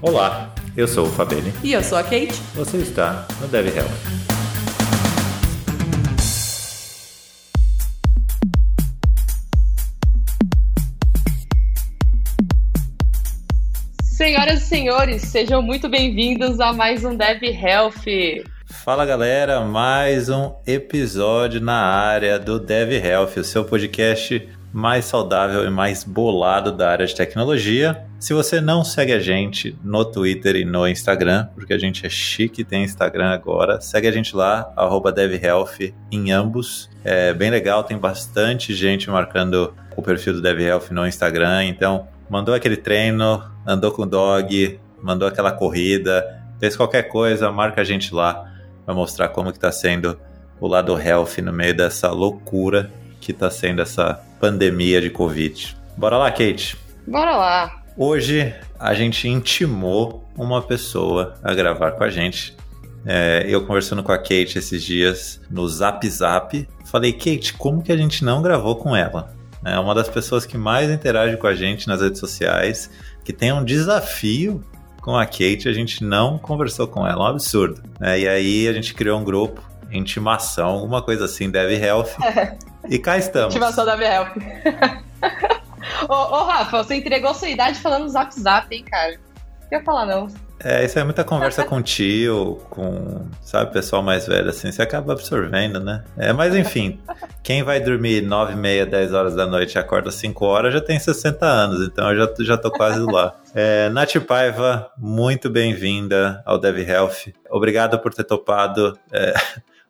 Olá, eu sou o Fabene. E eu sou a Kate. Você está no Dev Help. Senhoras e senhores, sejam muito bem-vindos a mais um Dev Health. Fala galera, mais um episódio na área do Dev Health, o seu podcast mais saudável e mais bolado da área de tecnologia. Se você não segue a gente no Twitter e no Instagram, porque a gente é chique e tem Instagram agora, segue a gente lá, DevHealth em ambos. É bem legal, tem bastante gente marcando o perfil do DevHealth no Instagram, então mandou aquele treino, andou com o dog, mandou aquela corrida, fez qualquer coisa, marca a gente lá para mostrar como que tá sendo o lado health no meio dessa loucura que está sendo essa pandemia de Covid. Bora lá, Kate? Bora lá. Hoje a gente intimou uma pessoa a gravar com a gente. É, eu conversando com a Kate esses dias no Zap Zap, falei, Kate, como que a gente não gravou com ela? É uma das pessoas que mais interage com a gente nas redes sociais, que tem um desafio com a Kate, a gente não conversou com ela, um absurdo. É, e aí a gente criou um grupo, intimação, alguma coisa assim, Dev Health. E cá estamos. Intimação Dev Health. ô, ô, Rafa, você entregou sua idade falando zap zap, hein, cara? Não ia falar não. É, isso é muita conversa com tio, com, sabe, pessoal mais velho, assim, você acaba absorvendo, né? É, mas enfim, quem vai dormir 9, meia, 10 horas da noite e acorda 5 horas já tem 60 anos, então eu já, já tô quase lá. É, Nath Paiva, muito bem-vinda ao Dev Health. Obrigado por ter topado. É,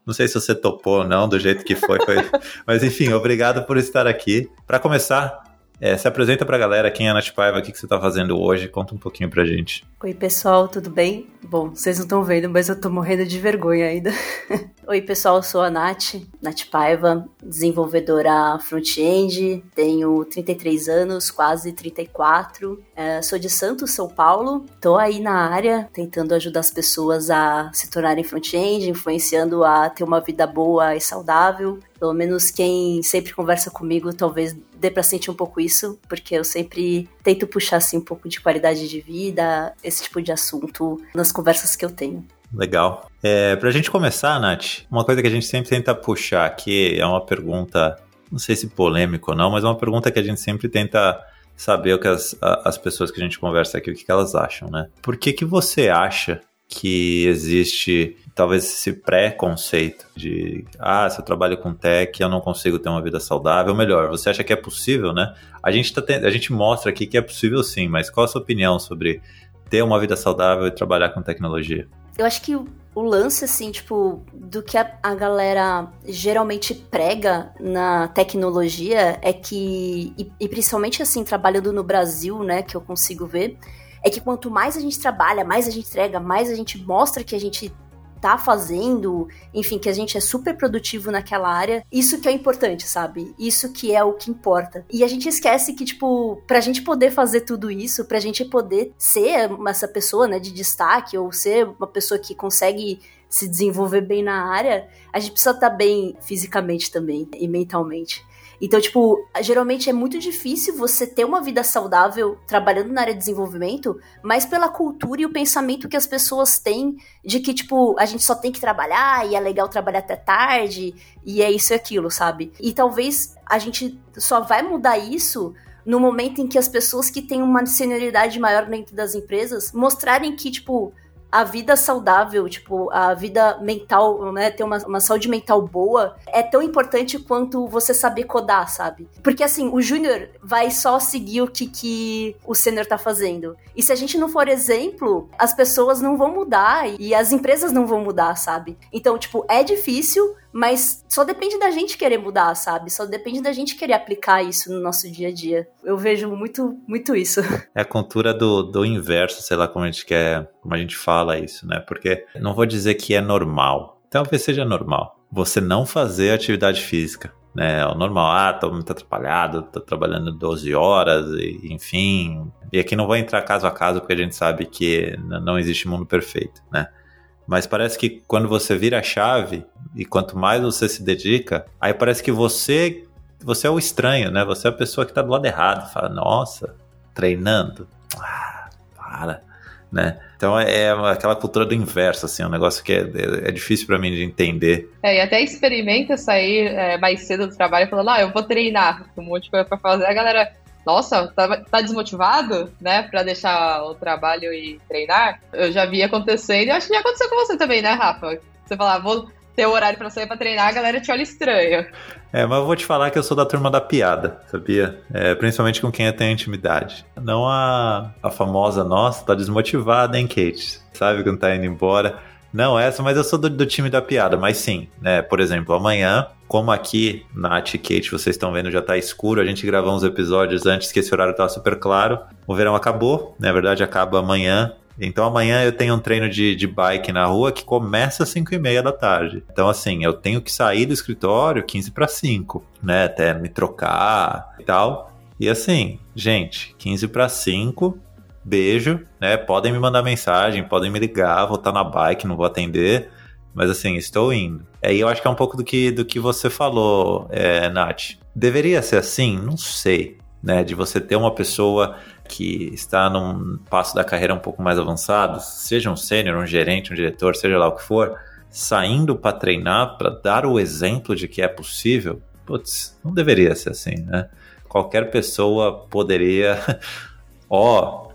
não sei se você topou ou não, do jeito que foi, foi... mas enfim, obrigado por estar aqui. Para começar, é, se apresenta pra galera quem é a Nath Paiva, o que, que você tá fazendo hoje, conta um pouquinho pra gente. Oi, pessoal, tudo bem? Bom, vocês não estão vendo, mas eu tô morrendo de vergonha ainda. Oi, pessoal, eu sou a Nath, Nath Paiva, desenvolvedora front-end, tenho 33 anos, quase 34, é, sou de Santos, São Paulo, tô aí na área tentando ajudar as pessoas a se tornarem front-end, influenciando a ter uma vida boa e saudável, pelo menos quem sempre conversa comigo talvez dê para sentir um pouco isso, porque eu sempre tento puxar assim um pouco de qualidade de vida, esse tipo de assunto nas conversas que eu tenho. Legal. É, pra gente começar, Nath, uma coisa que a gente sempre tenta puxar aqui é uma pergunta, não sei se polêmico ou não, mas é uma pergunta que a gente sempre tenta saber o que as, as pessoas que a gente conversa aqui, o que elas acham, né? Por que que você acha que existe talvez esse pré-conceito de ah, se eu trabalho com tech, eu não consigo ter uma vida saudável. Melhor, você acha que é possível, né? A gente, tá a gente mostra aqui que é possível sim, mas qual a sua opinião sobre ter uma vida saudável e trabalhar com tecnologia? Eu acho que o lance, assim, tipo, do que a, a, galera geralmente prega na tecnologia é que, e, e, principalmente assim, trabalhando no Brasil, né, que eu consigo ver, é que quanto mais a gente trabalha, mais a gente entrega, mais a gente mostra que a gente tá fazendo, enfim, que a gente é super produtivo naquela área, isso que é importante, sabe? Isso que é o que importa. E a gente esquece que, tipo, pra gente poder fazer tudo isso, pra gente poder ser essa pessoa, né, de destaque, ou ser uma pessoa que consegue se desenvolver bem na área, a gente precisa estar tá bem fisicamente também e mentalmente. Então, tipo, geralmente é muito difícil você ter uma vida saudável trabalhando na área de desenvolvimento, mas pela cultura e o pensamento que as pessoas têm de que, tipo, a gente só tem que trabalhar e é legal trabalhar até tarde e é isso e aquilo, sabe? E talvez a gente só vai mudar isso no momento em que as pessoas que têm uma senioridade maior dentro das empresas mostrarem que, tipo, a vida saudável, tipo, a vida mental, né, ter uma, uma saúde mental boa, é tão importante quanto você saber codar, sabe? Porque assim, o júnior vai só seguir o que, que o sênior tá fazendo. E se a gente não for exemplo, as pessoas não vão mudar e as empresas não vão mudar, sabe? Então, tipo, é difícil, mas só depende da gente querer mudar, sabe? Só depende da gente querer aplicar isso no nosso dia a dia. Eu vejo muito, muito isso. É a cultura do, do inverso, sei lá como a gente quer, como a gente fala isso, né? Porque não vou dizer que é normal. Talvez seja normal você não fazer atividade física. Né, o normal, ah, tô muito atrapalhado, tô trabalhando 12 horas, e, enfim. E aqui não vou entrar caso a caso, porque a gente sabe que não existe mundo perfeito, né? Mas parece que quando você vira a chave e quanto mais você se dedica, aí parece que você você é o estranho, né? Você é a pessoa que tá do lado errado. Fala, nossa, treinando. Ah, para. né? Então é, é aquela cultura do inverso, assim, é um negócio que é, é, é difícil para mim de entender. É, e até experimenta sair é, mais cedo do trabalho falando, ah, eu vou treinar, um monte de coisa pra fazer. A galera, nossa, tá, tá desmotivado, né, pra deixar o trabalho e treinar? Eu já vi acontecendo, e acho que já aconteceu com você também, né, Rafa? Você falar, vou ter o horário para sair para treinar, a galera te olha estranho. É, mas eu vou te falar que eu sou da turma da piada, sabia? É, principalmente com quem tem intimidade. Não a, a famosa, nossa, tá desmotivada, hein, Kate? Sabe quando tá indo embora? Não essa, mas eu sou do, do, time da piada, mas sim, né? Por exemplo, amanhã, como aqui na Kate, vocês estão vendo, já tá escuro, a gente gravou uns episódios antes que esse horário tava super claro. O verão acabou, na verdade acaba amanhã, então amanhã eu tenho um treino de, de bike na rua que começa às 5 e meia da tarde. Então, assim, eu tenho que sair do escritório 15 para 5, né? Até me trocar e tal. E assim, gente, 15 para 5, beijo, né? Podem me mandar mensagem, podem me ligar, vou estar na bike, não vou atender. Mas assim, estou indo. É, e eu acho que é um pouco do que, do que você falou, é, Nath. Deveria ser assim? Não sei. Né, de você ter uma pessoa que está num passo da carreira um pouco mais avançado, seja um sênior, um gerente, um diretor, seja lá o que for, saindo para treinar, para dar o exemplo de que é possível, putz, não deveria ser assim, né? Qualquer pessoa poderia, ó,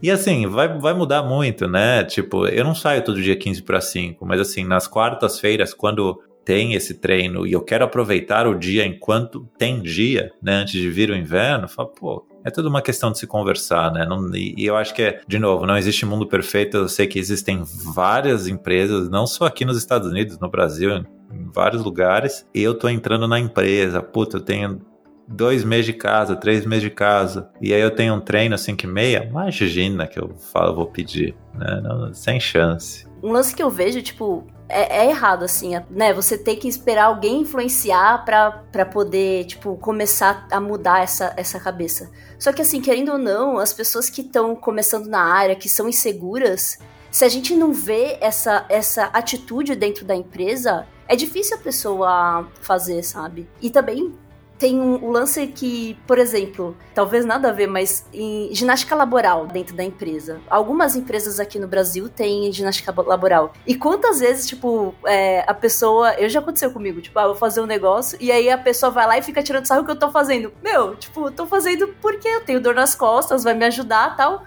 e assim, vai, vai mudar muito, né? Tipo, eu não saio todo dia 15 para 5, mas assim, nas quartas-feiras, quando tem esse treino e eu quero aproveitar o dia enquanto tem dia, né? Antes de vir o inverno, falo, pô, é tudo uma questão de se conversar, né? Não, e, e, eu acho que é, de novo, não existe mundo perfeito. Eu sei que existem várias empresas, não só aqui nos Estados Unidos, no Brasil, em, em vários lugares. E eu tô entrando na empresa, puta, eu tenho dois meses de casa, três meses de casa, e aí eu tenho um treino às cinco e meia, imagina que eu falo, vou pedir, né? Não, sem chance. Um lance que eu vejo, tipo, é, é, errado, assim, né? Você tem que esperar alguém influenciar para poder, tipo, começar a mudar essa, essa cabeça. Só que, assim, querendo ou não, as pessoas que estão começando na área, que são inseguras, se a gente não vê essa, essa atitude dentro da empresa, é difícil a pessoa fazer, sabe? E também tem um, lance que, por exemplo, talvez nada a ver, mas em ginástica laboral dentro da empresa. Algumas empresas aqui no Brasil têm ginástica laboral. E quantas vezes, tipo, é, a pessoa. Eu já aconteceu comigo, tipo, ah, vou fazer um negócio, e aí a pessoa vai lá e fica tirando sarro que eu tô fazendo. Meu, tipo, eu tô fazendo porque eu tenho dor nas costas, vai me ajudar tal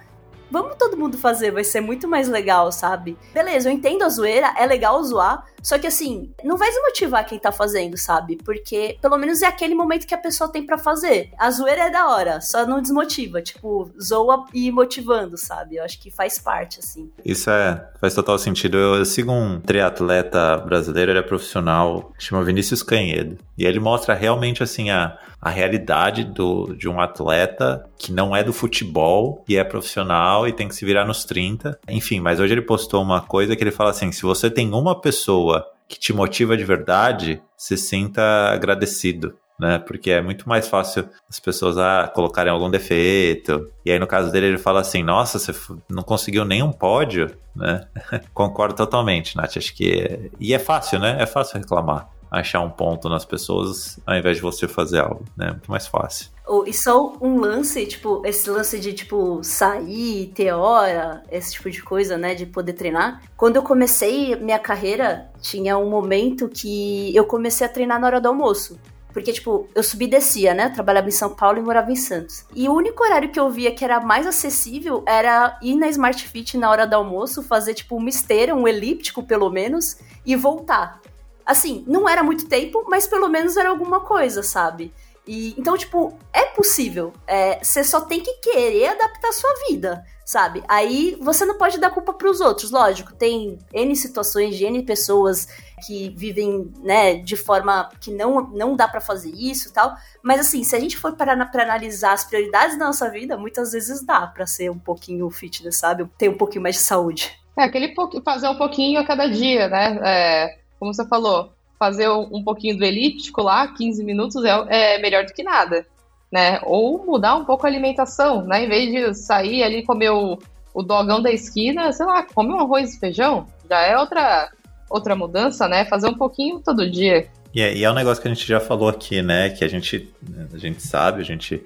vamos todo mundo fazer, vai ser muito mais legal, sabe? Beleza, eu entendo a zoeira, é legal zoar, só que assim, não vai desmotivar quem tá fazendo, sabe? Porque pelo menos é aquele momento que a pessoa tem para fazer. A zoeira é da hora, só não desmotiva, tipo, zoa e motivando, sabe? Eu acho que faz parte, assim. Isso é, faz total sentido. Eu, eu sigo um triatleta brasileiro, ele é profissional, chama Vinícius Canhedo. E ele mostra realmente, assim, a, a realidade do, de um atleta que não é do futebol e é profissional e tem que se virar nos 30. Enfim, mas hoje ele postou uma coisa que ele fala assim: se você tem uma pessoa que te motiva de verdade, se sinta agradecido. Né? Porque é muito mais fácil as pessoas ah, colocarem algum defeito. E aí, no caso dele, ele fala assim: Nossa, você não conseguiu nenhum pódio, né? Concordo totalmente, Nath. Acho que. É... E é fácil, né? É fácil reclamar achar um ponto nas pessoas ao invés de você fazer algo, né? Muito mais fácil. Oh, e só um lance, tipo, esse lance de, tipo, sair, ter hora, esse tipo de coisa, né, de poder treinar. Quando eu comecei minha carreira, tinha um momento que eu comecei a treinar na hora do almoço. Porque, tipo, eu subi e descia, né? Eu trabalhava em São Paulo e morava em Santos. E o único horário que eu via que era mais acessível era ir na Smart Fit na hora do almoço, fazer, tipo, uma esteira, um elíptico, pelo menos, e voltar. Assim, não era muito tempo, mas pelo menos era alguma coisa, sabe? E, então, tipo, é possível. É, você só tem que querer adaptar a sua vida, sabe? Aí você não pode dar culpa para os outros, lógico. Tem N situações de N pessoas que vivem, né, de forma que não, não dá para fazer isso tal. Mas assim, se a gente for para analisar as prioridades da nossa vida, muitas vezes dá para ser um pouquinho fitness, sabe? Ter um pouquinho mais de saúde. É, aquele fazer um pouquinho a cada dia, né? É como você falou, fazer um pouquinho do elíptico lá, 15 minutos, é, é melhor do que nada, né? Ou mudar um pouco a alimentação, né? Em vez de sair ali e comer o, o dogão da esquina, sei lá, comer um arroz e feijão, já é outra, outra mudança, né? Fazer um pouquinho todo dia. E é, e é um negócio que a gente já falou aqui, né? Que a gente, a gente sabe, a gente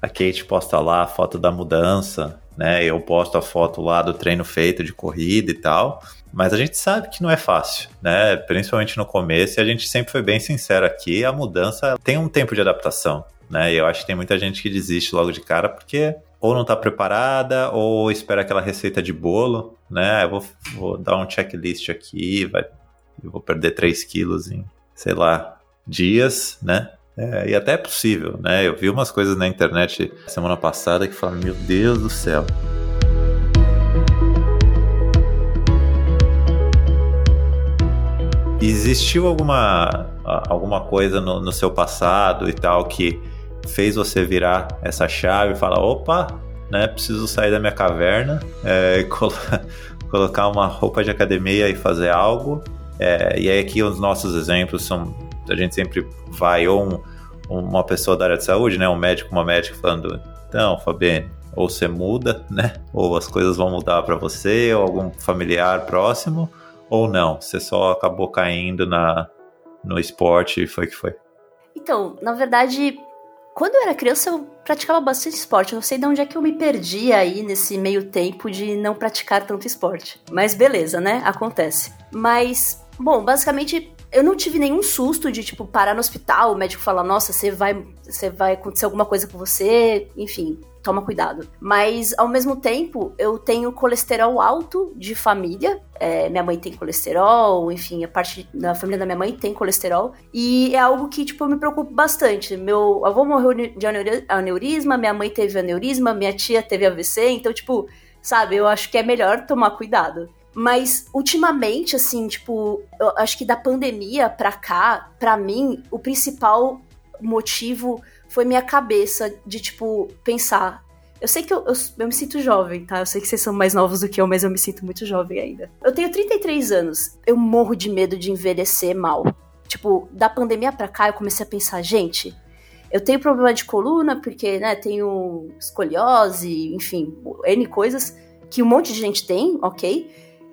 a Kate posta lá a foto da mudança né? Eu posto a foto lá do treino feito de corrida e tal, mas a gente sabe que não é fácil, né? Principalmente no começo, e a gente sempre foi bem sincero aqui, a mudança tem um tempo de adaptação, né? E eu acho que tem muita gente que desiste logo de cara porque ou não está preparada ou espera aquela receita de bolo, né? Eu vou, vou dar um checklist aqui, vai, eu vou perder 3 quilos em, sei lá, dias, né? É, e até é possível, né? Eu vi umas coisas na internet semana passada que falam, meu Deus do céu, Existiu alguma, alguma coisa no, no, seu passado e tal que fez você virar essa chave e falar: opa, né, preciso sair da minha caverna, é, colo colocar uma roupa de academia e fazer algo? É, e aí, aqui os nossos exemplos são: a gente sempre vai ou um, uma pessoa da área de saúde, né, um médico, uma médica falando: então, Fabiane, ou você muda, né, ou as coisas vão mudar para você, ou algum familiar próximo ou não? Você só acabou caindo na, no esporte e foi que foi? Então, na verdade, quando eu era criança eu praticava bastante esporte. Eu não sei de onde é que eu me perdi aí nesse meio tempo de não praticar tanto esporte. Mas beleza, né? Acontece. Mas, bom, basicamente eu não tive nenhum susto de, tipo, parar no hospital, o médico falar, nossa, você vai, você vai acontecer alguma coisa com você, enfim, toma cuidado. Mas, ao mesmo tempo, eu tenho colesterol alto de família. É, minha mãe tem colesterol, enfim, a parte da família da minha mãe tem colesterol. E é algo que, tipo, eu me preocupo bastante. Meu avô morreu de aneurisma, minha mãe teve aneurisma, minha tia teve AVC. Então, tipo, sabe, eu acho que é melhor tomar cuidado. Mas ultimamente, assim, tipo, eu acho que da pandemia pra cá, pra mim, o principal motivo foi minha cabeça de, tipo, pensar. Eu sei que eu, eu, eu, me sinto jovem, tá? Eu sei que vocês são mais novos do que eu, mas eu me sinto muito jovem ainda. Eu tenho 33 anos. Eu morro de medo de envelhecer mal. Tipo, da pandemia pra cá, eu comecei a pensar, gente, eu tenho problema de coluna, porque, né, tenho escoliose, enfim, N coisas que um monte de gente tem, ok?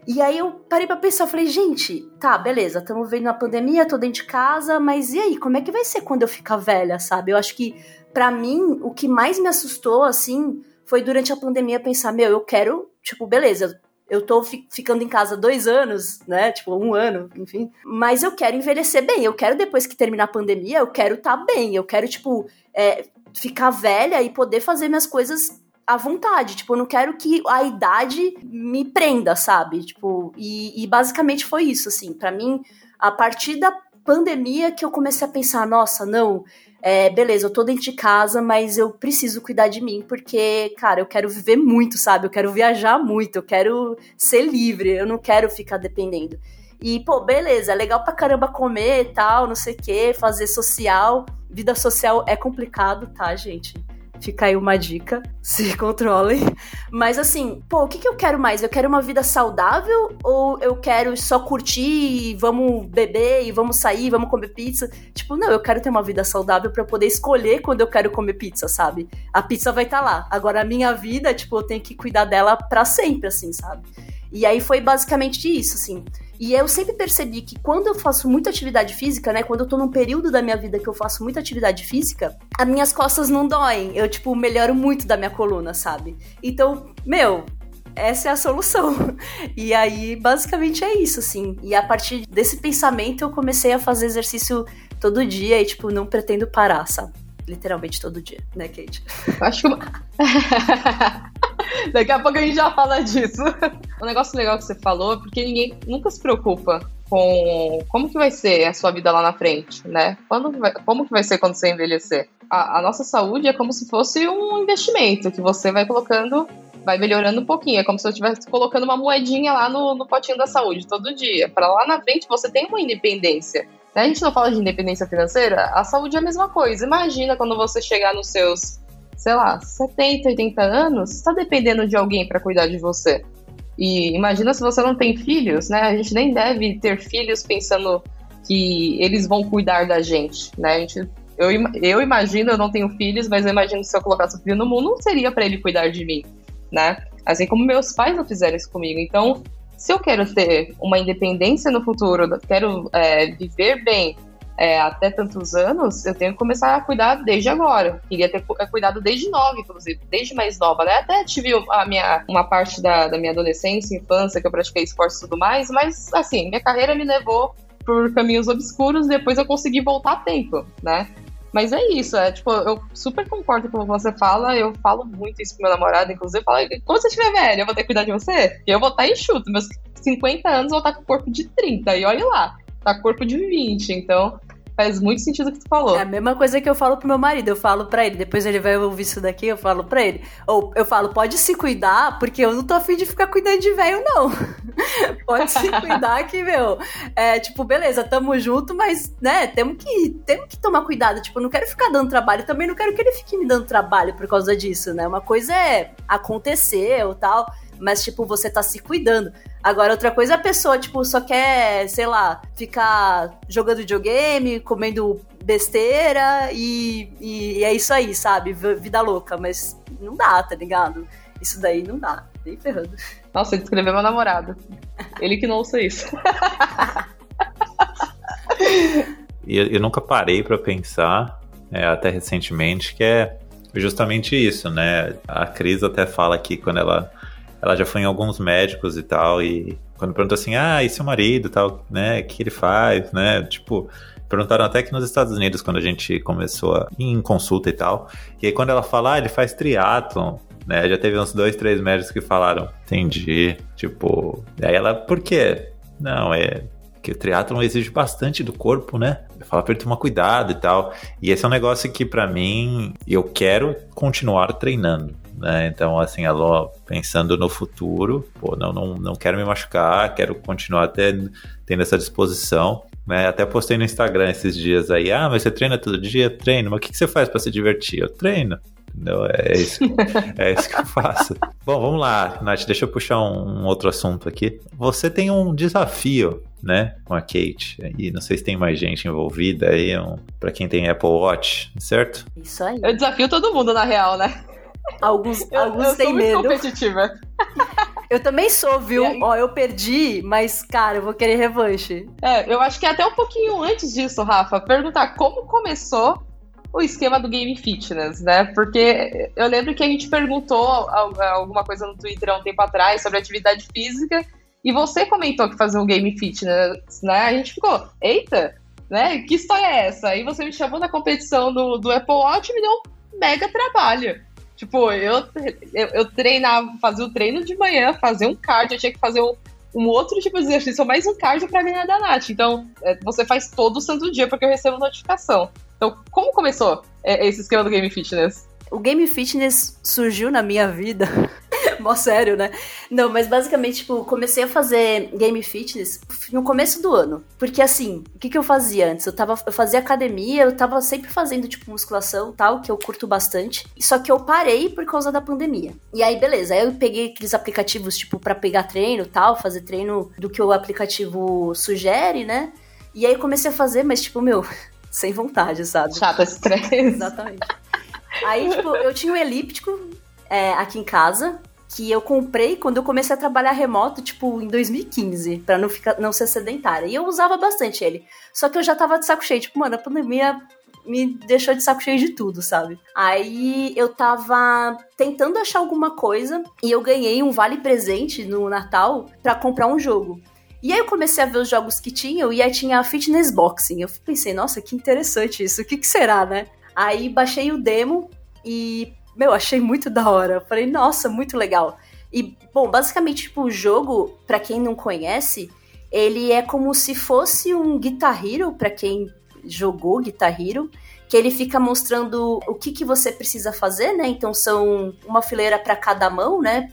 E aí eu parei pra pensar, falei, gente, tá, beleza, estamos vendo a pandemia, tô dentro de casa, mas e aí, como é que vai ser quando eu ficar velha, sabe? Eu acho que, para mim, o que mais me assustou, assim, foi durante a pandemia pensar, meu, eu quero, tipo, beleza, eu tô fi ficando em casa dois anos, né? Tipo, um ano, enfim. Mas eu quero envelhecer bem. Eu quero, depois que terminar a pandemia, eu quero estar tá bem. Eu quero, tipo, é, ficar velha e poder fazer minhas coisas à vontade. Tipo, eu não quero que a idade me prenda, sabe? Tipo, e, e basicamente foi isso, assim. para mim, a partir da pandemia que eu comecei a pensar, nossa, não, é, beleza, eu tô dentro de casa, mas eu preciso cuidar de mim, porque, cara, eu quero viver muito, sabe? Eu quero viajar muito, eu quero ser livre, eu não quero ficar dependendo. E, pô, beleza, é legal pra caramba comer e tal, não sei o quê, fazer social. Vida social é complicado, tá, gente? Fica aí uma dica, se controlem. Mas assim, pô, o que, que eu quero mais? Eu quero uma vida saudável ou eu quero só curtir, vamos beber e vamos sair, vamos comer pizza? Tipo, não, eu quero ter uma vida saudável para poder escolher quando eu quero comer pizza, sabe? A pizza vai estar tá lá. Agora a minha vida, tipo, eu tenho que cuidar dela para sempre, assim, sabe? E aí foi basicamente isso, assim. E eu sempre percebi que quando eu faço muita atividade física, né? Quando eu tô num período da minha vida que eu faço muita atividade física, as minhas costas não doem. Eu, tipo, melhoro muito da minha coluna, sabe? Então, meu, essa é a solução. E aí, basicamente é isso, assim. E a partir desse pensamento, eu comecei a fazer exercício todo dia e, tipo, não pretendo parar, sabe? Literalmente todo dia, né, Kate? Acho que. Daqui a pouco a gente já fala disso. Um negócio legal que você falou, porque ninguém nunca se preocupa com como que vai ser a sua vida lá na frente, né? Quando vai, como que vai ser quando você envelhecer? A, a, nossa saúde é como se fosse um investimento que você vai colocando, vai melhorando um pouquinho. É como se eu estivesse colocando uma moedinha lá no, no potinho da saúde todo dia. Para lá na frente você tem uma independência. A gente não fala de independência financeira, a saúde é a mesma coisa. Imagina quando você chegar nos seus sei lá, 70, 80 anos, está dependendo de alguém para cuidar de você. E imagina se você não tem filhos, né? A gente nem deve ter filhos pensando que eles vão cuidar da gente, né? A gente, eu, eu imagino, eu não tenho filhos, mas eu imagino se eu colocasse o filho no mundo, não seria para ele cuidar de mim, né? Assim como meus pais não fizeram isso comigo. Então, se eu quero ter uma independência no futuro, quero é, viver bem, é, até tantos anos, eu tenho que começar a cuidar desde agora. Queria ter é, cuidado desde nova, inclusive, desde mais nova, né? Até tive a minha, uma parte da, da minha adolescência, infância, que eu pratiquei esporte e tudo mais, mas, assim, minha carreira me levou por caminhos obscuros, depois eu consegui voltar a tempo, né? Mas é isso, é tipo, eu super concordo com o que você fala, eu falo muito isso pro meu namorado, inclusive, eu falo, quando você estiver velho, eu vou ter que cuidar de você? Eu vou estar enxuto, meus 50 anos eu vou estar com o corpo de 30, e olha lá, tá corpo de 20, então faz muito sentido o que tu falou. É a mesma coisa que eu falo pro meu marido, eu falo pra ele, depois ele vai ouvir isso daqui, eu falo pra ele. Ou eu falo, pode se cuidar, porque eu não tô afim de ficar cuidando de velho, não. pode se cuidar que, meu, é tipo, beleza, tamo junto, mas, né, temos que, temos que tomar cuidado. Tipo, eu não quero ficar dando trabalho, também não quero que ele fique me dando trabalho por causa disso, né? Uma coisa é acontecer ou tal mas, tipo, você tá se cuidando. Agora, outra coisa, a pessoa, tipo, só quer, sei lá, ficar jogando videogame, comendo besteira e, e é isso aí, sabe? Vida louca, mas não dá, tá ligado? Isso daí não dá, nem ferrando. Nossa, ele descreveu meu namorado. Ele que não ouça isso. e eu, eu, nunca parei para pensar, é, até recentemente, que é justamente isso, né? A Cris até fala que quando ela ela já foi em alguns médicos e tal, e quando perguntou assim, ah, e seu marido tal, né, o que ele faz, né, tipo, perguntaram até que nos Estados Unidos, quando a gente começou a ir em consulta e tal, e aí quando ela fala, ah, ele faz triatlon, né, já teve uns dois, três médicos que falaram, entendi, tipo, aí ela, por quê? Não, é que o triatlon exige bastante do corpo, né? Fala pra ele tomar cuidado e tal. E esse é um negócio que, para mim, eu quero continuar treinando né? Então, assim, alô, pensando no futuro, pô, não, não, não quero me machucar, quero continuar tendo, tendo essa disposição. Né? Até postei no Instagram esses dias aí, ah, mas você treina todo dia? Treino, mas o que, que você faz para se divertir? Eu treino. Entendeu? É isso, é isso que eu faço. Bom, vamos lá, Nath, deixa eu puxar um, um outro assunto aqui. Você tem um desafio né, com a Kate. E não sei se tem mais gente envolvida aí, um, para quem tem Apple Watch, certo? Isso aí. Eu desafio todo mundo, na real, né? Alguns, eu, alguns eu têm medo. competitiva. Eu também sou, viu? Aí... Ó, eu perdi, mas, cara, eu vou querer revanche. É, eu acho que até um pouquinho antes disso, Rafa, perguntar como começou o esquema do Game Fitness, né? Porque eu lembro que a gente perguntou alguma coisa no Twitter há um tempo atrás sobre atividade física e você comentou que fazia um Game Fitness, né? A gente ficou, eita, né? Que história é essa? Aí você me chamou na competição do, do Apple Watch e me deu um mega trabalho. Tipo, eu, eu, eu treinava, fazia o treino de manhã, fazia um cardio, eu tinha que fazer um, um outro tipo de exercício, mais um cardio pra ganhar da Nath. Então, é, você faz todo o santo dia porque eu recebo notificação. Então, como começou é, esse esquema do Game Fitness? O Game Fitness surgiu na minha vida Mó sério, né? Não, mas basicamente, tipo, comecei a fazer game fitness no começo do ano. Porque assim, o que, que eu fazia antes? Eu, tava, eu fazia academia, eu tava sempre fazendo, tipo, musculação tal, que eu curto bastante. Só que eu parei por causa da pandemia. E aí, beleza. Aí eu peguei aqueles aplicativos, tipo, para pegar treino tal, fazer treino do que o aplicativo sugere, né? E aí comecei a fazer, mas, tipo, meu, sem vontade, sabe? Chata, estresse. Exatamente. Aí, tipo, eu tinha um elíptico é, aqui em casa, que eu comprei quando eu comecei a trabalhar remoto, tipo, em 2015, para não ficar não ser sedentária. E eu usava bastante ele. Só que eu já tava de saco cheio, tipo, mano, a pandemia me deixou de saco cheio de tudo, sabe? Aí eu tava tentando achar alguma coisa e eu ganhei um vale presente no Natal para comprar um jogo. E aí eu comecei a ver os jogos que tinham e aí tinha a Fitness Boxing. Eu pensei, nossa, que interessante isso. O que que será, né? Aí baixei o demo e meu, achei muito da hora. falei, nossa, muito legal. E, bom, basicamente, tipo, o jogo, para quem não conhece, ele é como se fosse um Guitar Hero, pra quem jogou Guitar Hero, que ele fica mostrando o que, que você precisa fazer, né? Então são uma fileira para cada mão, né?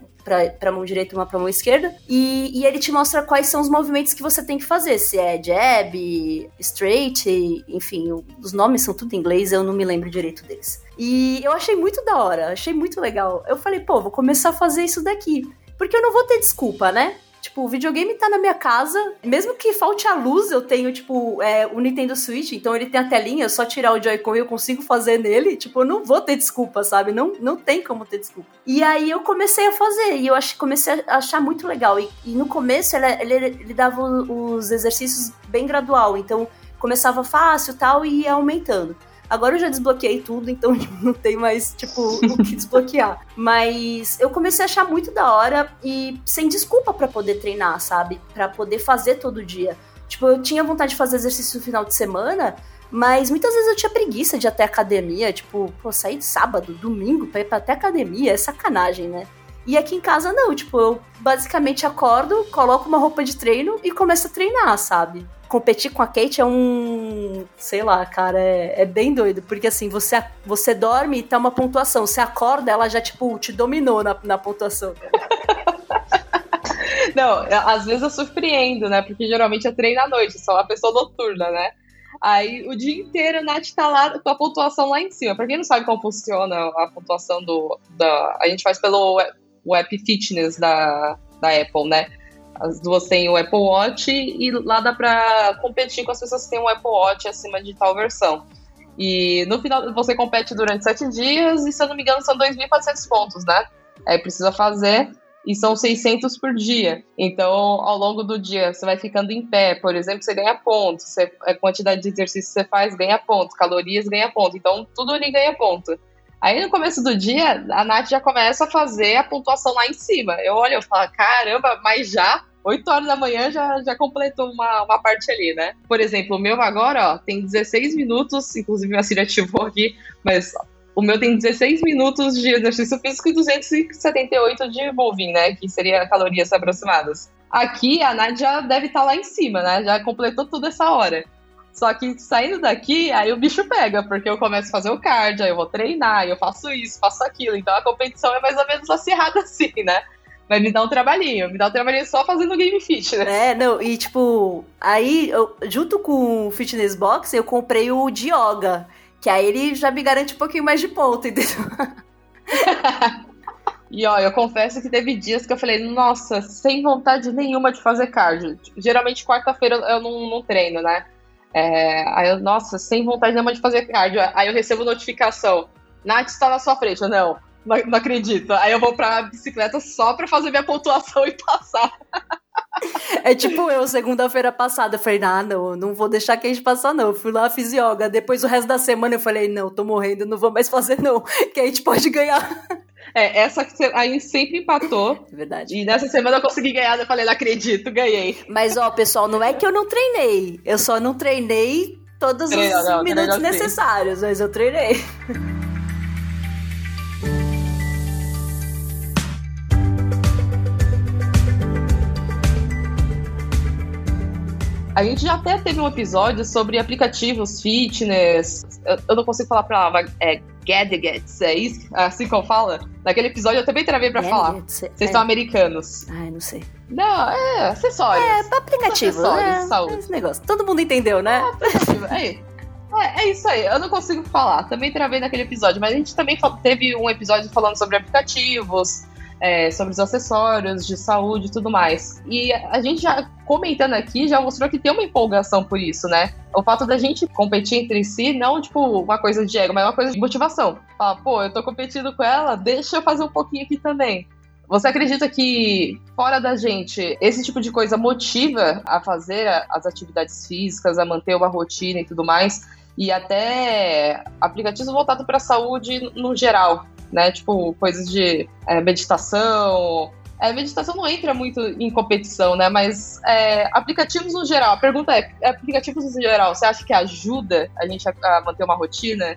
Para mão direita e uma para mão esquerda. E, e, ele te mostra quais são os movimentos que você tem que fazer. Se é jab, straight, enfim, os nomes são tudo em inglês, eu não me lembro direito deles. E eu achei muito da hora, achei muito legal. Eu falei, pô, vou começar a fazer isso daqui. Porque eu não vou ter desculpa, né? Tipo, o videogame tá na minha casa. Mesmo que falte a luz, eu tenho, tipo, é, o Nintendo Switch. Então ele tem a telinha, é só tirar o Joy-Con e eu consigo fazer nele. Tipo, eu não vou ter desculpa, sabe? Não, não tem como ter desculpa. E aí eu comecei a fazer. E eu ach, comecei a achar muito legal. E, e no começo ele, ele, ele dava os exercícios bem gradual. Então começava fácil tal e ia aumentando. Agora eu já desbloqueei tudo, então não tem mais, tipo, o que desbloquear. Mas eu comecei a achar muito da hora e sem desculpa para poder treinar, sabe? para poder fazer todo dia. Tipo, eu tinha vontade de fazer exercício no final de semana, mas muitas vezes eu tinha preguiça de ir até academia, tipo, pô, sair sábado, domingo pra ir pra até academia, é sacanagem, né? E aqui em casa não, tipo, eu basicamente acordo, coloco uma roupa de treino e começo a treinar, sabe? Competir com a Kate é um. sei lá, cara, é, é bem doido. Porque assim, você, você dorme e tá uma pontuação. Você acorda, ela já, tipo, te dominou na, na pontuação. Não, às vezes eu surpreendo, né? Porque geralmente eu treino à noite, sou uma pessoa noturna, né? Aí o dia inteiro a Nath tá lá com a pontuação lá em cima. Pra quem não sabe como funciona a pontuação do. Da, a gente faz pelo o app Fitness da, da Apple, né? As duas têm o Apple Watch e lá dá pra competir com as pessoas que têm o Apple Watch acima de tal versão. E no final você compete durante sete dias e, se eu não me engano, são 2.400 pontos, né? Aí precisa fazer e são 600 por dia. Então, ao longo do dia, você vai ficando em pé, por exemplo, você ganha pontos. Você, a quantidade de exercício que você faz ganha pontos, calorias ganha ponto. Então, tudo ali ganha ponto. Aí no começo do dia, a Nath já começa a fazer a pontuação lá em cima. Eu olho e falo, caramba, mas já 8 horas da manhã já, já completou uma, uma parte ali, né? Por exemplo, o meu agora, ó, tem 16 minutos, inclusive minha filha ativou aqui, mas o meu tem 16 minutos de exercício físico e 278 de moving, né? Que seria calorias aproximadas. Aqui a Nath já deve estar tá lá em cima, né? Já completou toda essa hora. Só que saindo daqui, aí o bicho pega, porque eu começo a fazer o cardio, aí eu vou treinar, eu faço isso, faço aquilo. Então a competição é mais ou menos acirrada assim, né? Mas me dá um trabalhinho, me dá um trabalhinho só fazendo game fit, né? É, não, e tipo, aí, eu, junto com o Fitness Box, eu comprei o de yoga, que aí ele já me garante um pouquinho mais de ponto, entendeu? E ó, eu confesso que teve dias que eu falei, nossa, sem vontade nenhuma de fazer cardio. Geralmente quarta-feira eu não, não treino, né? É, aí eu, nossa, sem vontade nenhuma de fazer cardio. Aí eu recebo notificação. Nath está na sua frente. Eu, não, não, não acredito. Aí eu vou pra bicicleta só pra fazer minha pontuação e passar. É tipo eu, segunda-feira passada, eu falei, ah, não, não vou deixar que a gente passar, não. Fui lá, fiz yoga. Depois o resto da semana eu falei, não, tô morrendo, não vou mais fazer, não. Que a gente pode ganhar. É, essa aí sempre empatou. Verdade. E nessa semana eu consegui ganhar, eu falei, não acredito, ganhei. Mas, ó, pessoal, não é que eu não treinei. Eu só não treinei todos Treino, os não, minutos necessários, mas eu treinei. A gente já até teve um episódio sobre aplicativos fitness. Eu, não consigo falar a palavra. É gadgets, é isso? Assim como fala? Naquele episódio eu também travei pra falar. Vocês é. são americanos. Ai, não sei. Não, é acessórios. É, aplicativo. Acessórios é, de saúde. Esse negócio. Todo mundo entendeu, né? É, aplicativo. É, é, é, isso aí, eu não consigo falar. Também travei naquele episódio, mas a gente também teve um episódio falando sobre aplicativos, é, sobre os acessórios de saúde e tudo mais. E a gente já comentando aqui já mostrou que tem uma empolgação por isso, né? O fato da gente competir entre si, não tipo uma coisa de ego, mas uma coisa de motivação. Falar, pô, eu tô competindo com ela, deixa eu fazer um pouquinho aqui também. Você acredita que, fora da gente, esse tipo de coisa motiva a fazer as atividades físicas, a manter uma rotina e tudo mais? E até aplicativos voltados para a saúde no geral né? Tipo, coisas de é, meditação. É, meditação não entra muito em competição, né? Mas é, aplicativos no geral. A pergunta é: aplicativos no geral, você acha que ajuda a gente a, a manter uma rotina?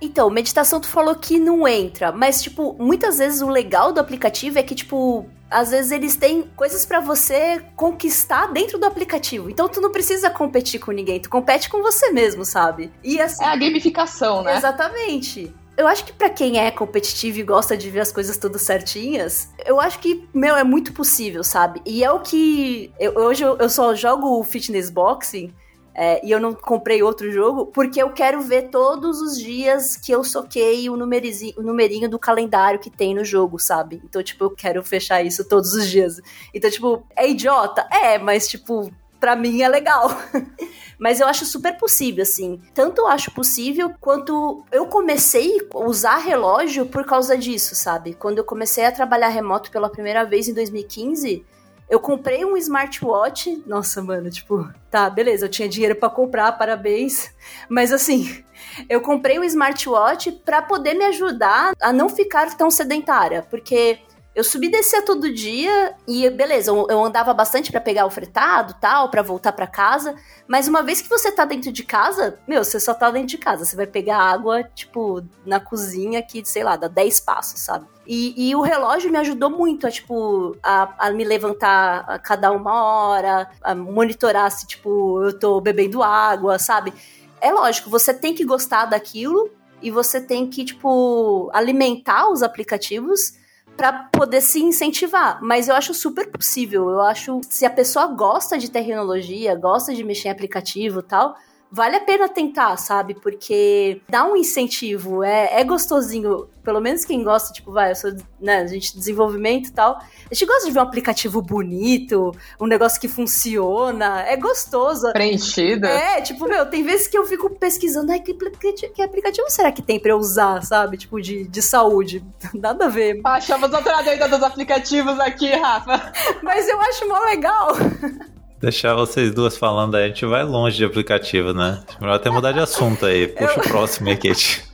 Então, meditação tu falou que não entra, mas tipo, muitas vezes o legal do aplicativo é que tipo, às vezes eles têm coisas para você conquistar dentro do aplicativo. Então tu não precisa competir com ninguém, tu compete com você mesmo, sabe? E assim, é a gamificação, né? Exatamente eu acho que para quem é competitivo e gosta de ver as coisas tudo certinhas, eu acho que, meu, é muito possível, sabe? E é o que. Eu, hoje eu, eu só jogo fitness boxing. É, e eu não comprei outro jogo porque eu quero ver todos os dias que eu soquei o, o numerinho do calendário que tem no jogo, sabe? Então, tipo, eu quero fechar isso todos os dias. Então, tipo, é idiota? É, mas, tipo, pra mim é legal. Mas eu acho super possível, assim. Tanto eu acho possível, quanto eu comecei a usar relógio por causa disso, sabe? Quando eu comecei a trabalhar remoto pela primeira vez em 2015, Eu comprei um smartwatch. Nossa, mano, tipo, tá, beleza, eu tinha dinheiro para comprar, parabéns. Mas assim, eu comprei um smartwatch para poder me ajudar a não ficar tão sedentária, porque eu subi e descia todo dia e beleza, eu andava bastante para pegar o fretado, tal, para voltar para casa, mas uma vez que você tá dentro de casa, meu, você só tá dentro de casa, você vai pegar água, tipo, na cozinha que, sei lá, dá 10 passos, sabe? E, e, o relógio me ajudou muito a, tipo, a, a, me levantar a cada uma hora, a monitorar se, tipo, eu tô bebendo água, sabe? É lógico, você tem que gostar daquilo e você tem que, tipo, alimentar os aplicativos para poder se incentivar. Mas eu acho super possível. Eu acho se a pessoa gosta de tecnologia, gosta de mexer em aplicativo e tal, vale a pena tentar, sabe? Porque dá um incentivo, é, é gostosinho. Pelo menos quem gosta, tipo, vai, eu sou, né, a gente desenvolvimento e tal. A gente gosta de ver um aplicativo bonito, um negócio que funciona, é gostoso. Preenchido. É, tipo, meu, tem vezes que eu fico pesquisando, ai, que aplicativo, que aplicativo será que tem pra eu usar, sabe? Tipo, de, de saúde. Nada a ver. Achamos outra doida dos aplicativos aqui, Rafa. Mas eu acho mó legal. Deixar vocês duas falando aí, a gente vai longe de aplicativo, né? Melhor até mudar de assunto aí. Puxa Eu... o próximo aí, Kate.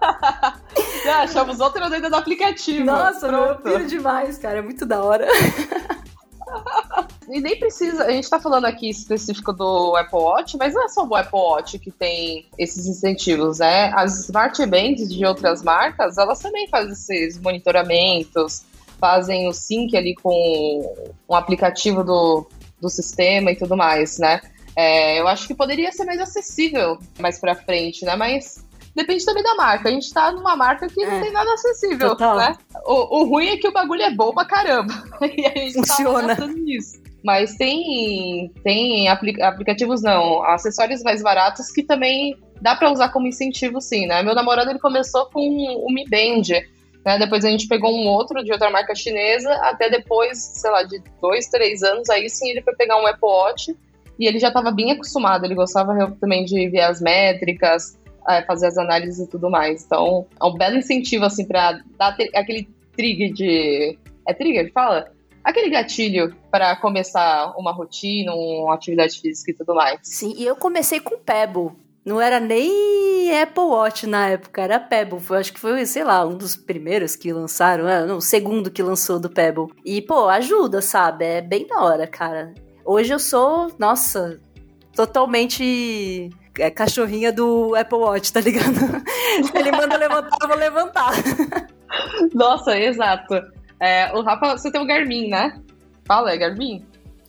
Já achamos outra dentro do aplicativo. Nossa, Pronto. meu, piro demais, cara. É muito da hora. E nem precisa, a gente tá falando aqui específico do Apple Watch, mas não é só o Apple Watch que tem esses incentivos, né? As Smart Bands de outras marcas, elas também fazem esses monitoramentos, fazem o sync ali com um aplicativo do, do sistema e tudo mais, né? É, eu acho que poderia ser mais acessível mais para frente, né? Mas depende também da marca. A gente tá numa marca que é. não tem nada acessível, Total. né? O, o, ruim é que o bagulho é bom pra caramba. e a gente tá Funciona. tá nisso. Mas tem, tem aplicativos, não, acessórios mais baratos que também dá para usar como incentivo, sim, né? Meu namorado, ele começou com o Mi Band, né? Depois a gente pegou um outro de outra marca chinesa, até depois, sei lá, de dois, três anos, aí sim ele foi pegar um Apple Watch e ele já estava bem acostumado, ele gostava também de ver as métricas, é, fazer as análises e tudo mais. Então, é um belo incentivo, assim, para dar aquele trigger de. É trigger? Fala? Aquele gatilho para começar uma rotina, uma atividade física e tudo mais. Sim, e eu comecei com Pebble. Não era nem Apple Watch na época, era Pebble. Foi, acho que foi, sei lá, um dos primeiros que lançaram, é, não, o segundo que lançou do Pebble. E, pô, ajuda, sabe? É bem da hora, cara. Hoje eu sou, nossa, totalmente é, cachorrinha do Apple Watch, tá ligado? Ele manda levantar, eu vou levantar. Nossa, exato. É, o Rafa, você tem um Garmin, né? Fala, é Garmin?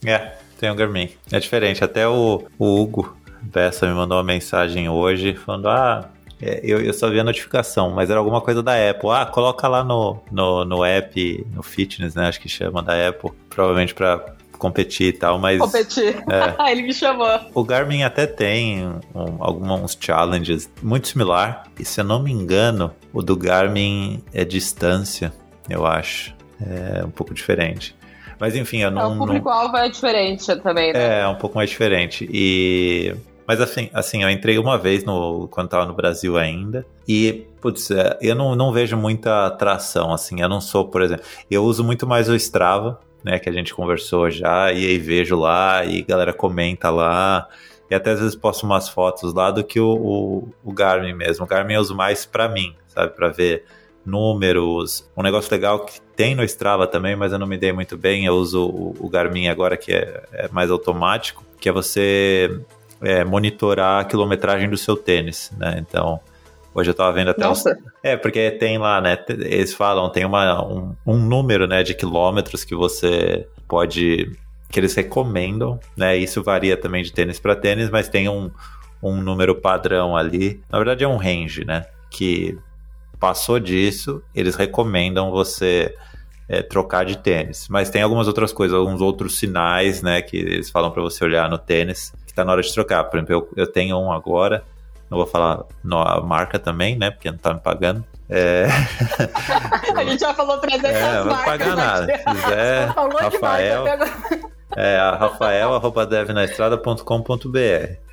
É, tem um Garmin. É diferente. Até o, o Hugo, Bessa me mandou uma mensagem hoje falando: Ah, é, eu, eu só vi a notificação, mas era alguma coisa da Apple. Ah, coloca lá no, no, no app, no fitness, né? Acho que chama da Apple, provavelmente para competir e tal, mas. Competir. É, Ele me chamou. O Garmin até tem um, alguns challenges muito similar. E se eu não me engano, o do Garmin é distância, eu acho. É um pouco diferente. Mas enfim, eu não. É, o público-alvo não... é diferente também, né? É, é um pouco mais diferente. E mas assim, assim, eu entrei uma vez no, quando tava no Brasil ainda. E, putz, é, eu não, não vejo muita atração, assim. Eu não sou, por exemplo. Eu uso muito mais o Strava, né? Que a gente conversou já. E aí vejo lá e galera comenta lá. E até às vezes posto umas fotos lá do que o, o, o Garmin mesmo. O Garmin eu uso mais para mim, sabe? Para ver números. Um negócio legal que tem no Strava também, mas eu não me dei muito bem. Eu uso o, o Garmin agora, que é, é mais automático, que é você é, monitorar a quilometragem do seu tênis, né? Então, hoje eu tava vendo até Nossa. Uns... É, porque tem lá, né? Eles falam, tem uma, um, um número, né, de quilômetros que você pode... que eles recomendam, né? Isso varia também de tênis para tênis, mas tem um, um número padrão ali. Na verdade é um range, né? Que passou disso, eles recomendam você é, trocar de tênis. Mas tem algumas outras coisas, alguns outros sinais, né, que eles falam para você olhar no tênis, que tá na hora de trocar. Por exemplo, eu, eu tenho um agora, não vou falar a marca também, né, porque não tá me pagando. É... a gente já falou 300 é, não vou pagar nada. Se quiser, Rafael, é, rafael, arroba devnaestrada.com.br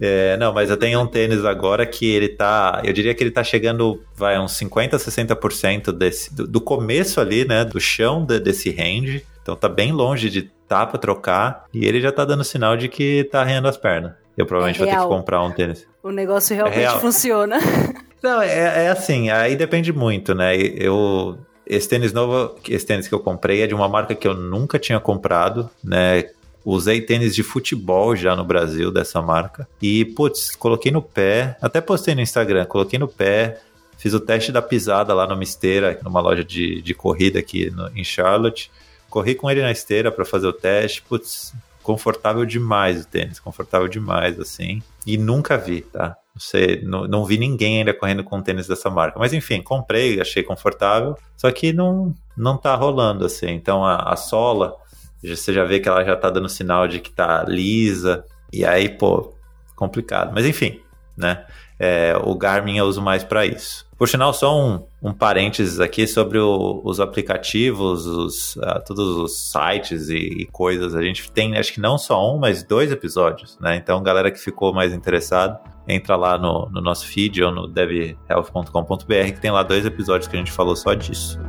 é, não, mas eu tenho um tênis agora que ele tá. Eu diria que ele tá chegando, vai, uns 50%, 60% desse, do, do começo ali, né? Do chão de, desse range Então tá bem longe de tá para trocar e ele já tá dando sinal de que tá arranhando as pernas. Eu provavelmente é vou ter que comprar um tênis. O negócio realmente é funciona. Não, é, é assim, aí depende muito, né? Eu esse tênis novo, esse tênis que eu comprei é de uma marca que eu nunca tinha comprado, né? Usei tênis de futebol já no Brasil dessa marca. E, putz, coloquei no pé, até postei no Instagram, coloquei no pé, fiz o teste da pisada lá numa esteira, numa loja de, de corrida aqui no, em Charlotte. Corri com ele na esteira para fazer o teste. Putz, confortável demais o tênis, confortável demais, assim. E nunca vi, tá? Não sei, não, não vi ninguém ainda correndo com tênis dessa marca. Mas enfim, comprei, achei confortável. Só que não, não tá rolando, assim. Então a, a sola você já vê que ela já tá dando sinal de que tá lisa, e aí, pô, complicado. Mas enfim, né? É, o Garmin eu uso mais para isso. Por sinal, só um, um parênteses aqui sobre o, os aplicativos, os, uh, todos os sites e, e, coisas. A gente tem, acho que não só um, mas dois episódios, né? Então, galera que ficou mais interessado, entra lá no, no nosso feed ou no devhealth.com.br que tem lá dois episódios que a gente falou só disso.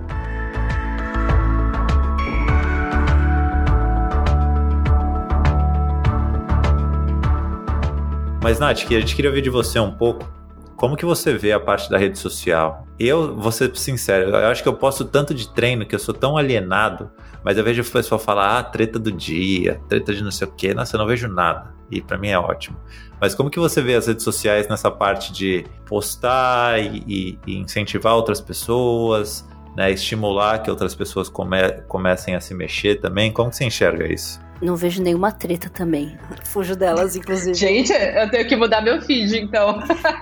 Mas, Nath, a gente queria ouvir de você um pouco como que você vê a parte da rede social? Eu, vou ser sincero, eu acho que eu posto tanto de treino que eu sou tão alienado, mas eu vejo o pessoal falar, ah, treta do dia, treta de não sei o quê. Nossa, eu não vejo nada. E para mim é ótimo. Mas como que você vê as redes sociais nessa parte de postar e, e, incentivar outras pessoas, né, estimular que outras pessoas come, comecem a se mexer também? Como que você enxerga isso? Não vejo nenhuma treta também. Fujo delas, inclusive. Gente, eu tenho que mudar meu feed, então.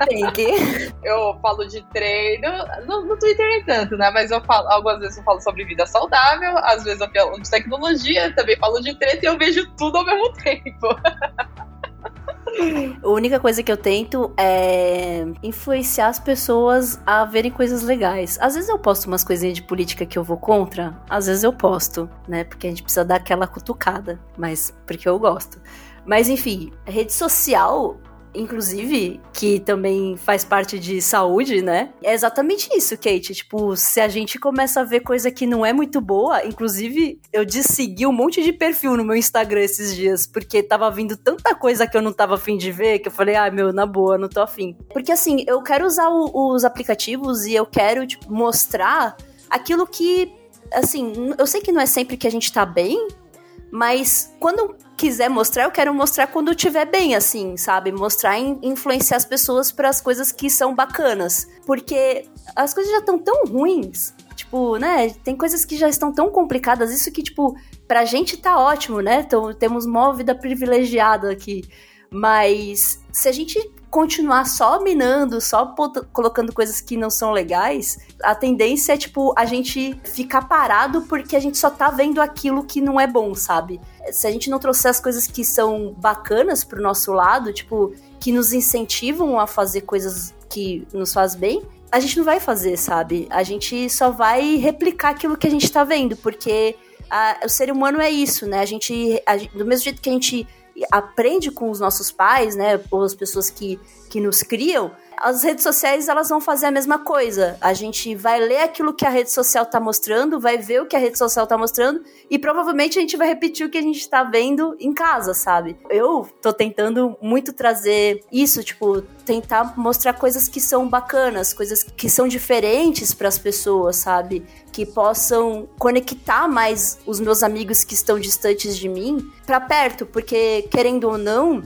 Tem que. Eu falo de treino, no, no Twitter nem tanto, né? Mas eu falo, algumas vezes eu falo sobre vida saudável, às vezes eu falo de tecnologia, também falo de treta e eu vejo tudo ao mesmo tempo. A única coisa que eu tento é influenciar as pessoas a verem coisas legais. Às vezes eu posto umas coisinhas de política que eu vou contra, às vezes eu posto, né? Porque a gente precisa dar aquela cutucada, mas porque eu gosto. Mas enfim, rede social inclusive, que também faz parte de saúde, né? É exatamente isso, Kate. Tipo, se a gente começa a ver coisa que não é muito boa, inclusive, eu dessegui um monte de perfil no meu Instagram esses dias, porque tava vindo tanta coisa que eu não tava afim de ver, que eu falei, ah, meu, na boa, não tô afim. Porque assim, eu quero usar o, os aplicativos e eu quero, tipo, mostrar aquilo que, assim, eu sei que não é sempre que a gente tá bem, mas quando quiser mostrar, eu quero mostrar quando eu estiver bem, assim, sabe? Mostrar e influenciar as pessoas para as coisas que são bacanas. Porque as coisas já estão tão ruins. Tipo, né? Tem coisas que já estão tão complicadas. Isso que, tipo, pra gente tá ótimo, né? Então, temos uma vida privilegiada aqui. Mas se a gente continuar só minando, só colocando coisas que não são legais, a tendência é, tipo, a gente ficar parado porque a gente só tá vendo aquilo que não é bom, sabe? Se a gente não trouxer as coisas que são bacanas pro nosso lado, tipo, que nos incentivam a fazer coisas que nos faz bem, a gente não vai fazer, sabe? A gente só vai replicar aquilo que a gente tá vendo, porque a, o ser humano é isso, né? A gente, a, do mesmo jeito que a gente aprende com os nossos pais, né, ou as pessoas que, que nos criam, as redes sociais elas vão fazer a mesma coisa. A gente vai ler aquilo que a rede social tá mostrando, vai ver o que a rede social tá mostrando e provavelmente a gente vai repetir o que a gente tá vendo em casa, sabe? Eu tô tentando muito trazer isso, tipo, tentar mostrar coisas que são bacanas, coisas que são diferentes para as pessoas, sabe? Que possam conectar mais os meus amigos que estão distantes de mim para perto, porque querendo ou não,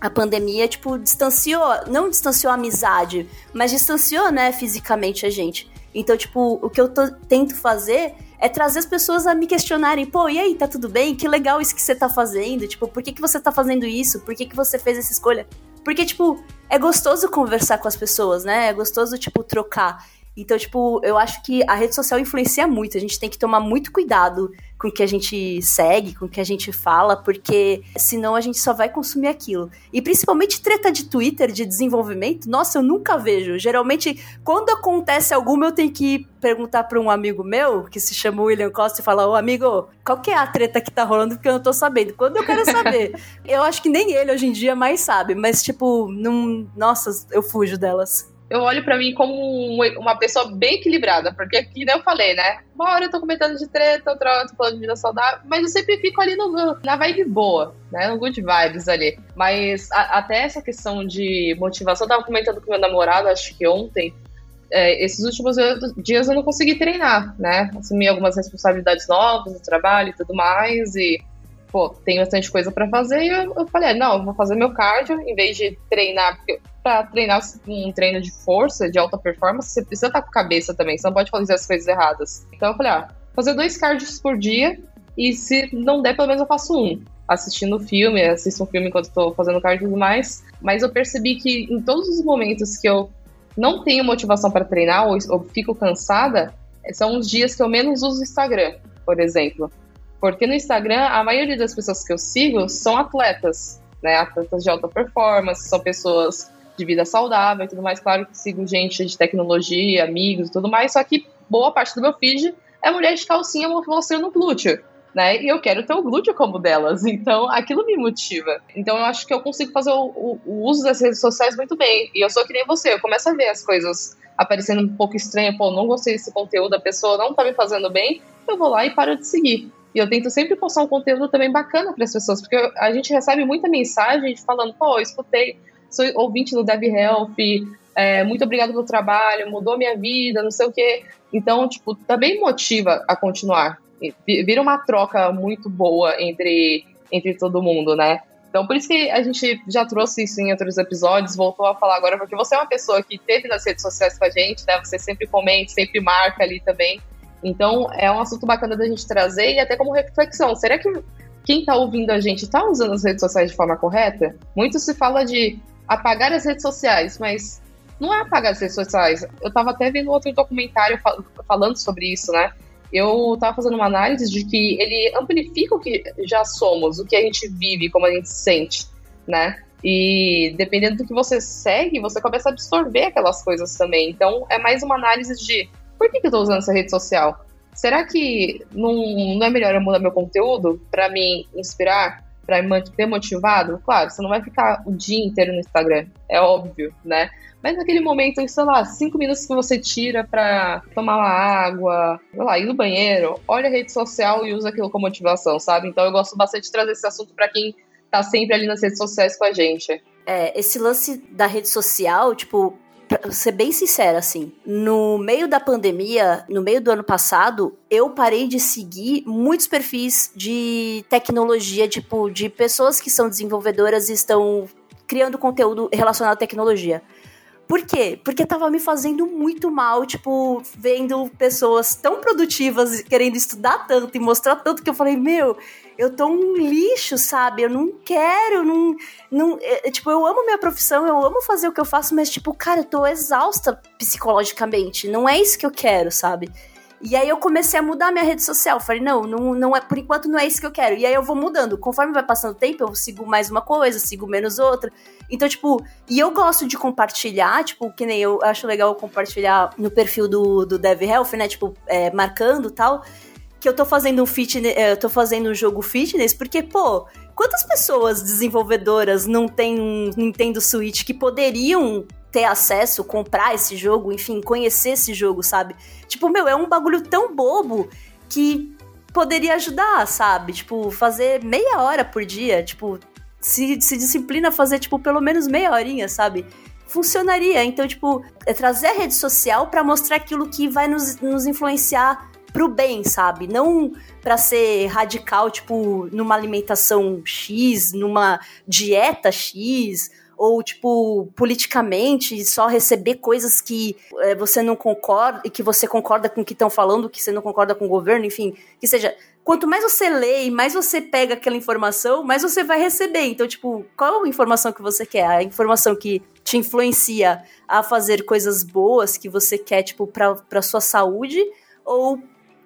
a pandemia, tipo, distanciou, não distanciou a amizade, mas distanciou, né, fisicamente a gente. Então, tipo, o que eu tô, tento fazer é trazer as pessoas a me questionarem, pô, e aí, tá tudo bem? Que legal isso que você tá fazendo, tipo, por que, que você tá fazendo isso? Por que, que você fez essa escolha? Porque, tipo, é gostoso conversar com as pessoas, né? É gostoso, tipo, trocar. Então, tipo, eu acho que a rede social influencia muito. A gente tem que tomar muito cuidado com o que a gente segue, com o que a gente fala, porque senão a gente só vai consumir aquilo. E principalmente treta de Twitter, de desenvolvimento, nossa, eu nunca vejo. Geralmente, quando acontece alguma, eu tenho que perguntar para um amigo meu, que se chama William Costa, e falar: Ô amigo, qual que é a treta que tá rolando? Porque eu não tô sabendo. Quando eu quero saber. eu acho que nem ele hoje em dia mais sabe, mas tipo, não. Nossa, eu fujo delas. Eu olho para mim como uma pessoa bem equilibrada, porque aqui, nem eu falei, né? Uma hora eu tô comentando de treta, outra hora eu tô falando de vida saudável, mas eu sempre fico ali no, na vibe boa, né? No good vibes ali. Mas a, até essa questão de motivação, eu tava comentando com meu namorado, acho que ontem, é, esses últimos dias eu não consegui treinar, né? Assumi algumas responsabilidades novas no trabalho e tudo mais, e pô, tem bastante coisa para fazer, e eu, eu falei, ah, não, vou fazer meu cardio, em vez de treinar, porque para treinar um treino de força, de alta performance, você precisa estar tá com cabeça também, você não pode fazer as coisas erradas. Então eu falei, ah, fazer dois cardios por dia, e se não der, pelo menos eu faço um. Assistindo filme, assisto um filme enquanto estou fazendo cardio e mais. Mas eu percebi que em todos os momentos que eu não tenho motivação para treinar ou, ou fico cansada, são os dias que eu menos uso o Instagram, por exemplo. Porque no Instagram, a maioria das pessoas que eu sigo são atletas, né? Atletas de alta performance, são pessoas de vida saudável e tudo mais. Claro que sigo gente de tecnologia, amigos e tudo mais, só que boa parte do meu feed é mulher de calcinha mostrando glúteo, né? E eu quero ter o glúteo como delas, então aquilo me motiva. Então eu acho que eu consigo fazer o, o, o uso das redes sociais muito bem. E eu sou que nem você, eu começo a ver as coisas aparecendo um pouco estranha, pô, não gostei desse conteúdo, a pessoa não tá me fazendo bem, eu vou lá e paro de seguir. E eu tento sempre postar um conteúdo também bacana para as pessoas, porque a gente recebe muita mensagem falando, pô, eu escutei, sou ouvinte do Dev Health, é, muito obrigado pelo trabalho, mudou minha vida, não sei o quê. Então, tipo, também motiva a continuar. Vira uma troca muito boa entre, entre todo mundo, né? Então, por isso que a gente já trouxe isso em outros episódios, voltou a falar agora, porque você é uma pessoa que teve nas redes sociais com a gente, né? Você sempre comenta, sempre marca ali também. Então, é um assunto bacana da gente trazer e até como reflexão. Será que quem está ouvindo a gente está usando as redes sociais de forma correta? Muito se fala de apagar as redes sociais, mas não é apagar as redes sociais. Eu estava até vendo outro documentário fal falando sobre isso, né? Eu estava fazendo uma análise de que ele amplifica o que já somos, o que a gente vive, como a gente sente, né? E dependendo do que você segue, você começa a absorver aquelas coisas também. Então, é mais uma análise de por que, que eu tô usando essa rede social? Será que não, não é melhor eu mudar meu conteúdo para me inspirar, para me manter motivado? Claro, você não vai ficar o dia inteiro no Instagram, é óbvio, né? Mas naquele momento, sei lá, cinco minutos que você tira para tomar uma água, sei lá, ir no banheiro, olha a rede social e usa aquilo como motivação, sabe? Então eu gosto bastante de trazer esse assunto para quem tá sempre ali nas redes sociais com a gente. É, esse lance da rede social, tipo, pra ser bem sincera, assim, no meio da pandemia, no meio do ano passado, eu parei de seguir muitos perfis de tecnologia, tipo, de pessoas que são desenvolvedoras e estão criando conteúdo relacionado à tecnologia. Por quê? Porque tava me fazendo muito mal, tipo, vendo pessoas tão produtivas querendo estudar tanto e mostrar tanto que eu falei, meu, eu tô um lixo, sabe? Eu não quero, não. não é, é, tipo, eu amo minha profissão, eu amo fazer o que eu faço, mas, tipo, cara, eu tô exausta psicologicamente. Não é isso que eu quero, sabe? E aí eu comecei a mudar minha rede social. Falei, não, não, não é, por enquanto não é isso que eu quero. E aí eu vou mudando. Conforme vai passando o tempo, eu sigo mais uma coisa, sigo menos outra. Então, tipo, e eu gosto de compartilhar, tipo, que nem eu acho legal compartilhar no perfil do, do Dev Health, né? Tipo, é, marcando tal que eu tô fazendo um fitness, é, eu tô fazendo um jogo fitness, porque, pô, quantas pessoas desenvolvedoras não têm um Nintendo Switch que poderiam ter acesso, comprar esse jogo, enfim, conhecer esse jogo, sabe? Tipo, meu, é um bagulho tão bobo que poderia ajudar, sabe? Tipo, fazer meia hora por dia, tipo, se, se disciplina a fazer, tipo, pelo menos meia horinha, sabe? Funcionaria. Então, tipo, é trazer a rede social para mostrar aquilo que vai nos, nos influenciar pro bem, sabe? Não para ser radical, tipo, numa alimentação X, numa dieta X, ou, tipo, politicamente, só receber coisas que é, você não concorda, e que você concorda com o que estão falando, que você não concorda com o governo, enfim, que seja. Quanto mais você lê e mais você pega aquela informação, mais você vai receber. Então, tipo, qual a informação que você quer? A informação que te influencia a fazer coisas boas que você quer, tipo, pra sua saúde, ou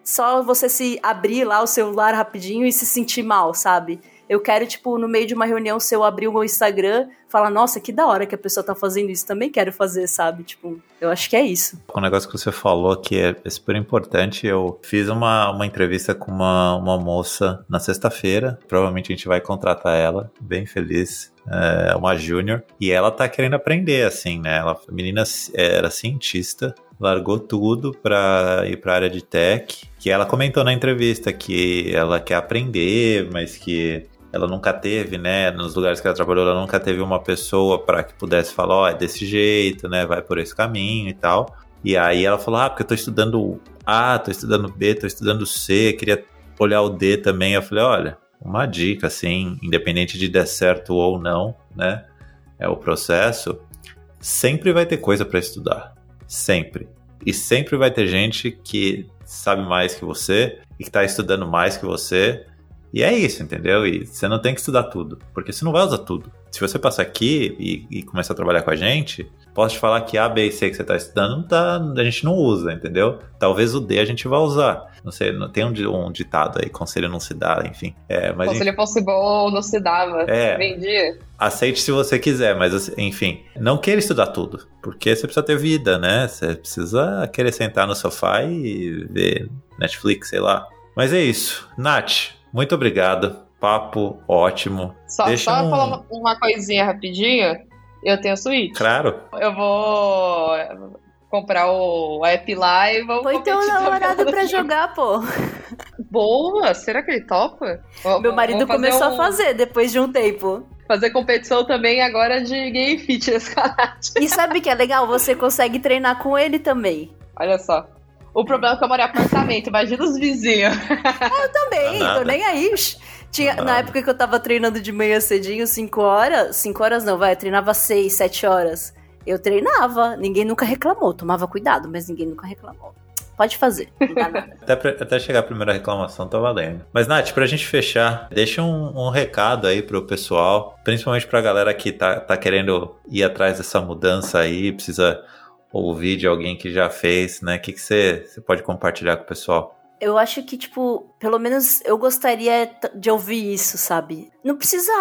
só você se abrir lá o celular rapidinho e se sentir mal, sabe? Eu quero, tipo, no meio de uma reunião, se eu abrir o meu Instagram, falar, nossa, que da hora que a pessoa tá fazendo isso, também quero fazer, sabe? Tipo, eu acho que é isso. Um negócio que você falou que é super importante, eu fiz uma, uma entrevista com uma, uma moça na sexta-feira, provavelmente a gente vai contratar ela, bem feliz, é uma júnior, e ela tá querendo aprender, assim, né? Ela, a menina era cientista, largou tudo para ir para a área de tech, que ela comentou na entrevista que ela quer aprender, mas que ela nunca teve, né, nos lugares que ela trabalhou, ela nunca teve uma pessoa para que pudesse falar, ó, oh, é desse jeito, né, vai por esse caminho e tal. E aí ela falou, ah, porque eu tô estudando A, tô estudando B, tô estudando C, queria olhar o D também. Eu falei, olha, uma dica, assim, independente de dar certo ou não, né, é o processo, sempre vai ter coisa para estudar. Sempre. E sempre vai ter gente que sabe mais que você e que está estudando mais que você. E é isso, entendeu? E você não tem que estudar tudo, porque você não vai usar tudo. Se você passar aqui e, e começar a trabalhar com a gente, posso te falar que A, B e C que você está estudando, tá, a gente não usa, entendeu? Talvez o D a gente vá usar. Não sei, não tem um, um ditado aí, conselho não se dá, enfim. É, mas, conselho enfim, fosse bom, não se dava. É, Vendia. Aceite se você quiser, mas enfim, não queira estudar tudo, porque você precisa ter vida, né? Você precisa querer sentar no sofá e ver Netflix, sei lá. Mas é isso. Nath, muito obrigado. Papo ótimo. Só, Deixa só um... falar uma coisinha rapidinho. Eu tenho Switch. Claro. Eu vou comprar o app lá e vamos Põe teu namorado pra jogar, pô. Boa! Será que ele topa? Meu marido começou um... a fazer depois de um tempo. Fazer competição também agora de game fitness, E sabe o que é legal? Você consegue treinar com ele também. Olha só. O problema é que eu moro em apartamento, imagina os vizinhos. eu também, tô nem aí. Tinha, na época que eu tava treinando de manhã cedinho, 5 horas. 5 horas não, vai, treinava 6, 7 horas. Eu treinava, ninguém nunca reclamou, tomava cuidado, mas ninguém nunca reclamou. Pode fazer, não dá nada. até, pra, até chegar a primeira reclamação tá valendo. Mas, Nath, pra gente fechar, deixa um, um recado aí pro pessoal, principalmente pra galera que tá, tá querendo ir atrás dessa mudança aí, precisa ouvir de alguém que já fez, né? O que, que você, você pode compartilhar com o pessoal? Eu acho que, tipo, pelo menos eu gostaria de ouvir isso, sabe? Não precisa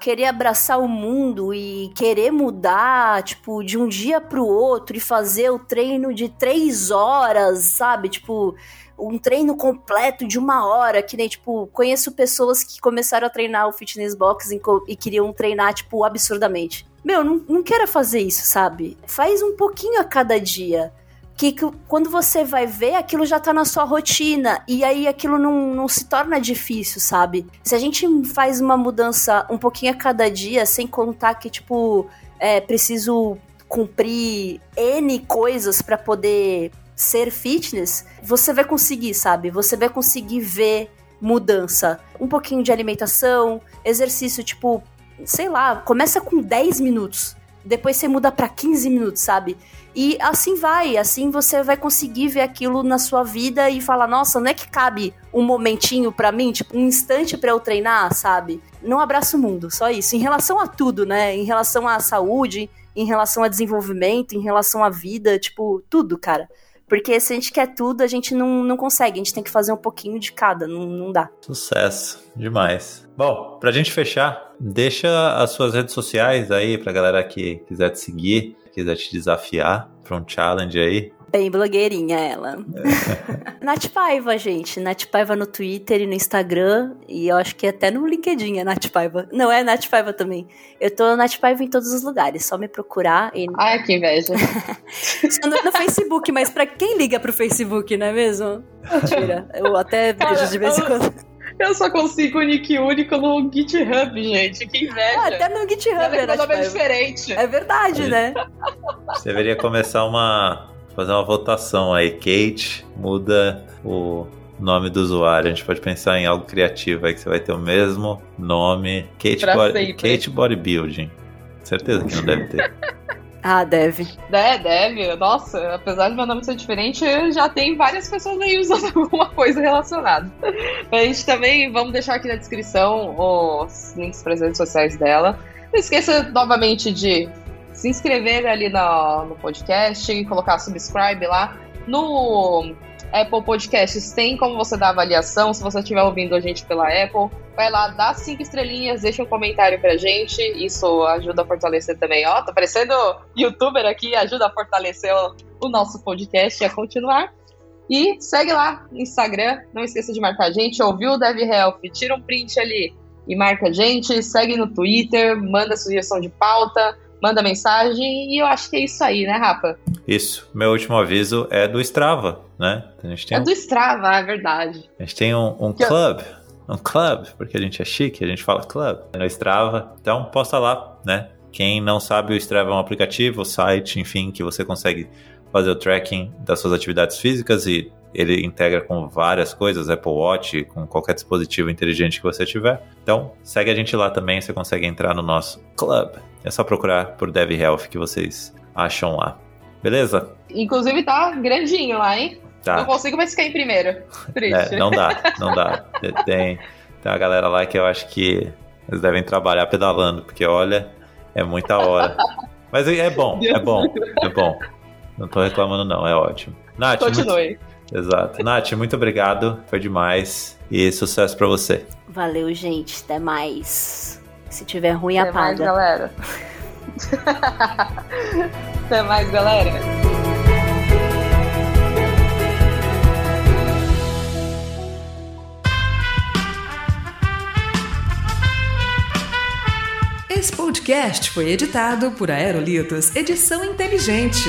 querer abraçar o mundo e querer mudar, tipo, de um dia pro outro e fazer o treino de três horas, sabe? Tipo, um treino completo de uma hora, que nem, tipo, conheço pessoas que começaram a treinar o fitness box e queriam treinar, tipo, absurdamente. Meu, não, não quero fazer isso, sabe? Faz um pouquinho a cada dia que, que, quando você vai ver, aquilo já tá na sua rotina e aí aquilo não, não se torna difícil, sabe? Se a gente faz uma mudança um pouquinho a cada dia, sem contar que, tipo, é preciso cumprir N coisas para poder ser fitness, você vai conseguir, sabe? Você vai conseguir ver mudança. Um pouquinho de alimentação, exercício, tipo, sei lá, começa com 10 minutos. Depois você muda para 15 minutos, sabe? E assim vai, assim você vai conseguir ver aquilo na sua vida e falar: nossa, não é que cabe um momentinho para mim, tipo, um instante para eu treinar, sabe? Não abraço o mundo, só isso. Em relação a tudo, né? Em relação à saúde, em relação a desenvolvimento, em relação à vida, tipo, tudo, cara. Porque se a gente quer tudo, a gente não, não consegue. A gente tem que fazer um pouquinho de cada, não, não dá. Sucesso, demais. Bom, pra gente fechar, deixa as suas redes sociais aí pra galera que quiser te seguir quiser te desafiar para um challenge aí. Bem blogueirinha ela. É. Nath Paiva, gente. Nath Paiva no Twitter e no Instagram. E eu acho que até no LinkedIn é Nath Paiva. Não, é Nath Paiva também. Eu tô Nath Paiva em todos os lugares. Só me procurar. E... Ai, que inveja. Só no, no, Facebook, mas pra quem liga pro Facebook, não é mesmo? Mentira. Eu até vejo de vez em quando. Eu só consigo o nick único no GitHub, gente. Que inveja. Ah, até no GitHub, é, nome é diferente. É verdade, né? Você deveria começar uma. fazer uma votação aí. Kate muda o nome do usuário. A gente pode pensar em algo criativo aí que você vai ter o mesmo nome. Kate, Body, Kate Bodybuilding. Certeza que não deve ter. Ah, deve. É, deve. Nossa, apesar do meu nome ser diferente, já tem várias pessoas aí usando alguma coisa relacionada. A gente também, vamos deixar aqui na descrição os links para as redes sociais dela. Não esqueça novamente de se inscrever ali no, no podcast, colocar subscribe lá. No Apple Podcasts tem como você dar avaliação. Se você estiver ouvindo a gente pela Apple, vai lá, dá cinco estrelinhas, deixa um comentário pra gente. Isso ajuda a fortalecer também. Ó, tá parecendo youtuber aqui, ajuda a fortalecer o, nosso podcast a continuar. E segue lá no Instagram, não esqueça de marcar a gente. Ouviu o Dev? Tira um print ali e marca a gente. Segue no Twitter, manda sugestão de pauta manda mensagem e eu acho que é isso aí, né, Rafa? Isso. Meu último aviso é do Strava, né? A gente tem é um... do Strava, é verdade. A gente tem um, um club, um club, porque a gente é chique, a gente fala club no Strava. Então, posta lá, né? Quem não sabe, o Strava é um aplicativo, site, enfim, que você consegue fazer o tracking das suas atividades físicas e ele integra com várias coisas, Apple Watch, com qualquer dispositivo inteligente que você tiver. Então, segue a gente lá também, você consegue entrar no nosso club. É só procurar por Dev Health que vocês acham lá. Beleza? Inclusive tá grandinho lá, hein? Tá. Não consigo mais ficar em primeiro. Triste. É, não dá, não dá. Tem, tem uma galera lá que eu acho que eles devem trabalhar pedalando, porque olha, é muita hora. Mas é bom, é bom, é bom. Não tô reclamando, não, é ótimo. Nath, Continue. Muito... Exato. Nath, muito obrigado. Foi demais. E sucesso para você. Valeu, gente. Até mais. Se tiver ruim, Até apaga. Até mais, galera. Até mais, galera. Esse podcast foi editado por Aerolitos Edição Inteligente.